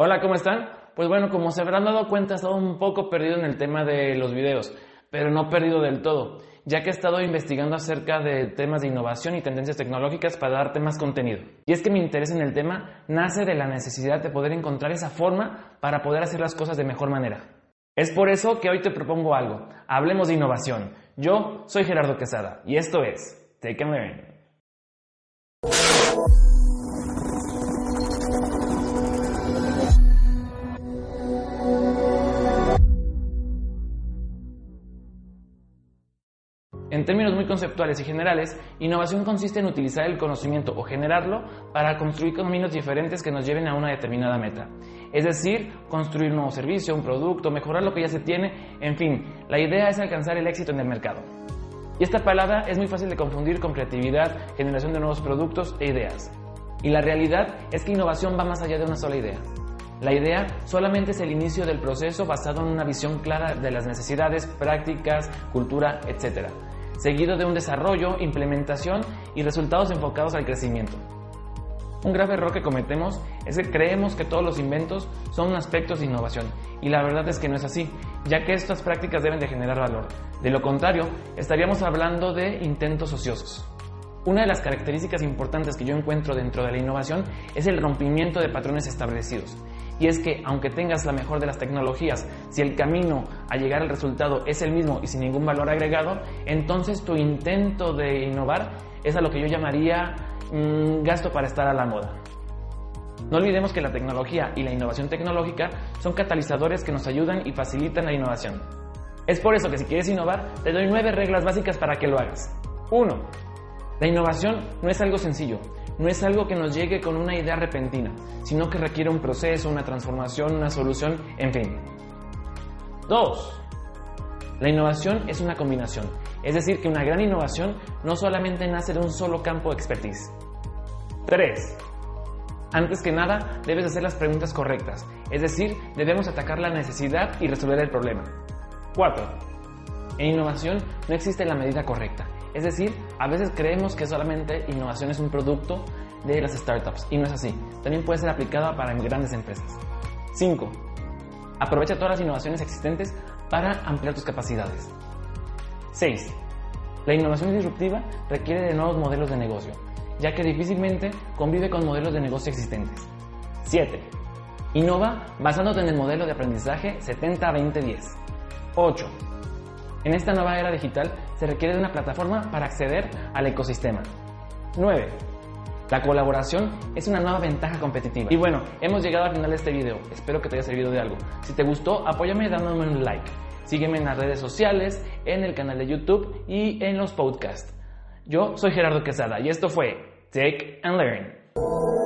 Hola, ¿cómo están? Pues bueno, como se habrán dado cuenta, he estado un poco perdido en el tema de los videos, pero no perdido del todo, ya que he estado investigando acerca de temas de innovación y tendencias tecnológicas para darte más contenido. Y es que mi interés en el tema nace de la necesidad de poder encontrar esa forma para poder hacer las cosas de mejor manera. Es por eso que hoy te propongo algo. Hablemos de innovación. Yo soy Gerardo Quesada y esto es Take and Learn. Términos muy conceptuales y generales, innovación consiste en utilizar el conocimiento o generarlo para construir caminos diferentes que nos lleven a una determinada meta. Es decir, construir un nuevo servicio, un producto, mejorar lo que ya se tiene, en fin, la idea es alcanzar el éxito en el mercado. Y esta palabra es muy fácil de confundir con creatividad, generación de nuevos productos e ideas. Y la realidad es que innovación va más allá de una sola idea. La idea solamente es el inicio del proceso basado en una visión clara de las necesidades, prácticas, cultura, etc seguido de un desarrollo, implementación y resultados enfocados al crecimiento. Un grave error que cometemos es que creemos que todos los inventos son aspectos de innovación y la verdad es que no es así, ya que estas prácticas deben de generar valor. De lo contrario, estaríamos hablando de intentos ociosos. Una de las características importantes que yo encuentro dentro de la innovación es el rompimiento de patrones establecidos. Y es que aunque tengas la mejor de las tecnologías, si el camino a llegar al resultado es el mismo y sin ningún valor agregado, entonces tu intento de innovar es a lo que yo llamaría mm, gasto para estar a la moda. No olvidemos que la tecnología y la innovación tecnológica son catalizadores que nos ayudan y facilitan la innovación. Es por eso que si quieres innovar, te doy nueve reglas básicas para que lo hagas. 1. La innovación no es algo sencillo, no es algo que nos llegue con una idea repentina, sino que requiere un proceso, una transformación, una solución, en fin. 2. La innovación es una combinación, es decir, que una gran innovación no solamente nace de un solo campo de expertise. 3. Antes que nada, debes hacer las preguntas correctas, es decir, debemos atacar la necesidad y resolver el problema. 4. En innovación no existe la medida correcta, es decir, a veces creemos que solamente innovación es un producto de las startups y no es así. También puede ser aplicada para grandes empresas. 5. Aprovecha todas las innovaciones existentes para ampliar tus capacidades. 6. La innovación disruptiva requiere de nuevos modelos de negocio, ya que difícilmente convive con modelos de negocio existentes. 7. Innova basándote en el modelo de aprendizaje 70-20-10. 8. En esta nueva era digital se requiere de una plataforma para acceder al ecosistema. 9. La colaboración es una nueva ventaja competitiva. Y bueno, hemos llegado al final de este video. Espero que te haya servido de algo. Si te gustó, apóyame dándome un like. Sígueme en las redes sociales, en el canal de YouTube y en los podcasts. Yo soy Gerardo Quesada y esto fue Take and Learn.